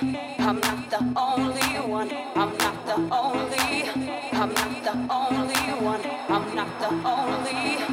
I'm not the only one. I'm not the only. I'm not the only one. I'm not the only.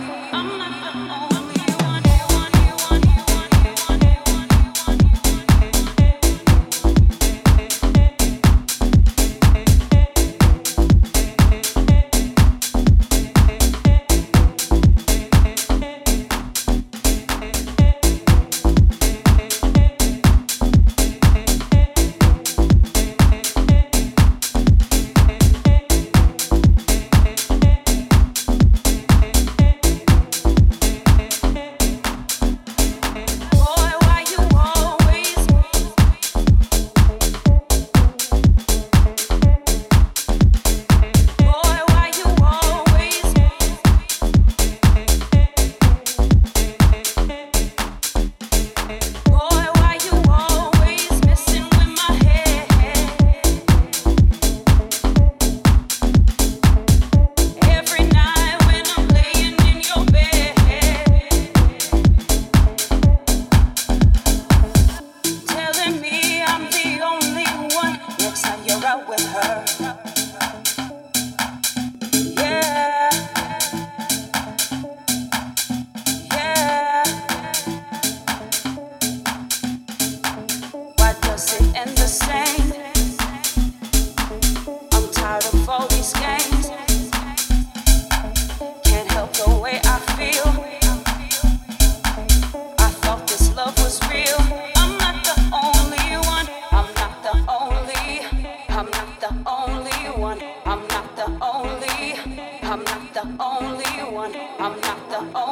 I'm not the only one. I'm not the only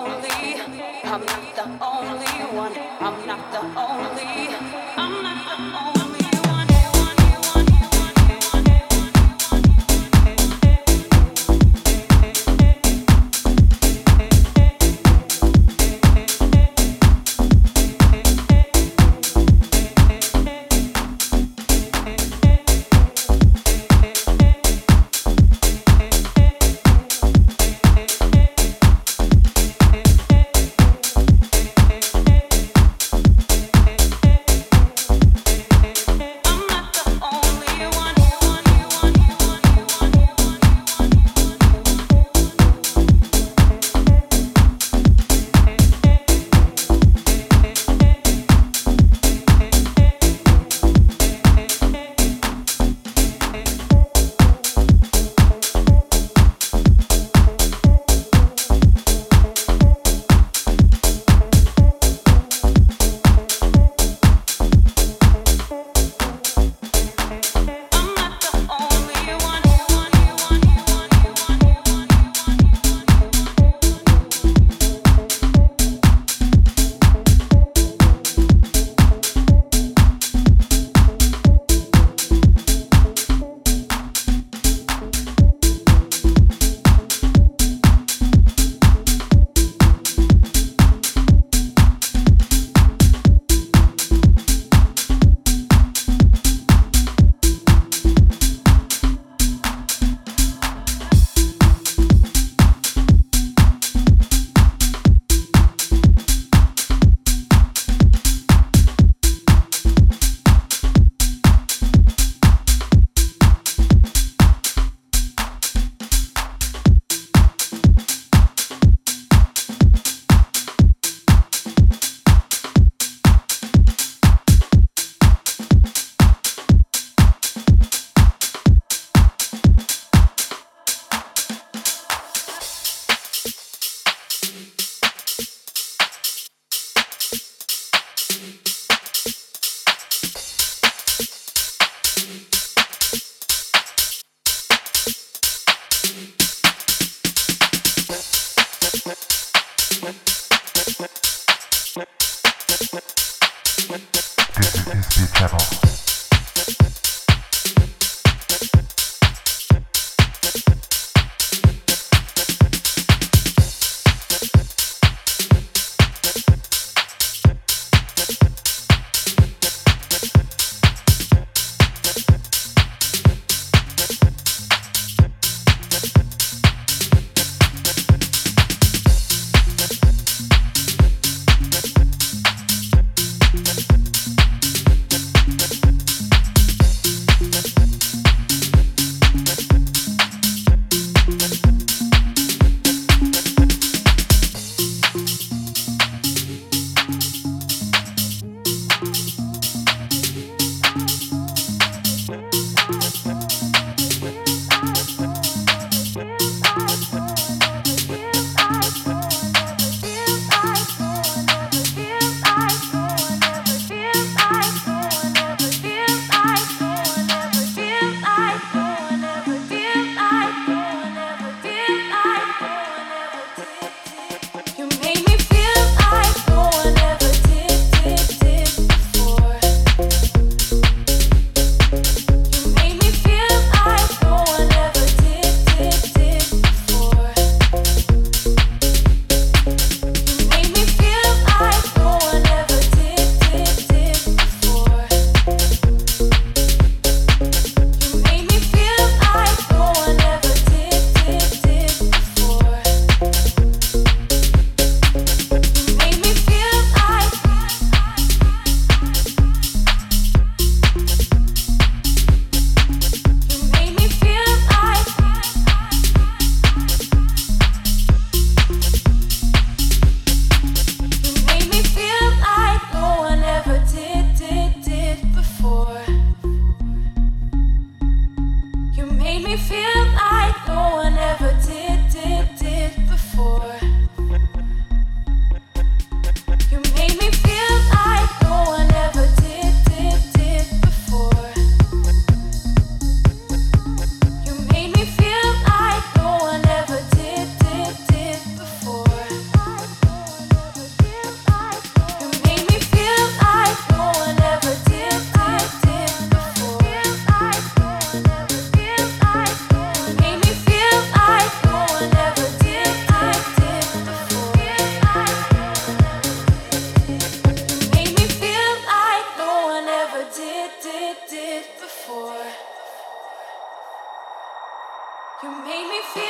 feel, me feel,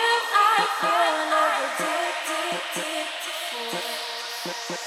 and I'm addicted, addicted, addicted.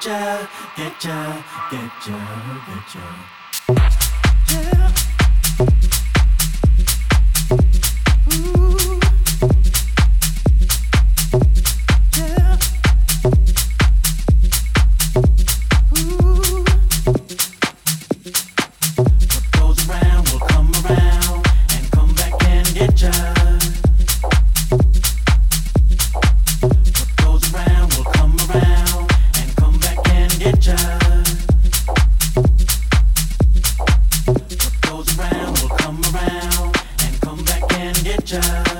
getcha, getcha, getcha, getcha. Yeah. Georgia.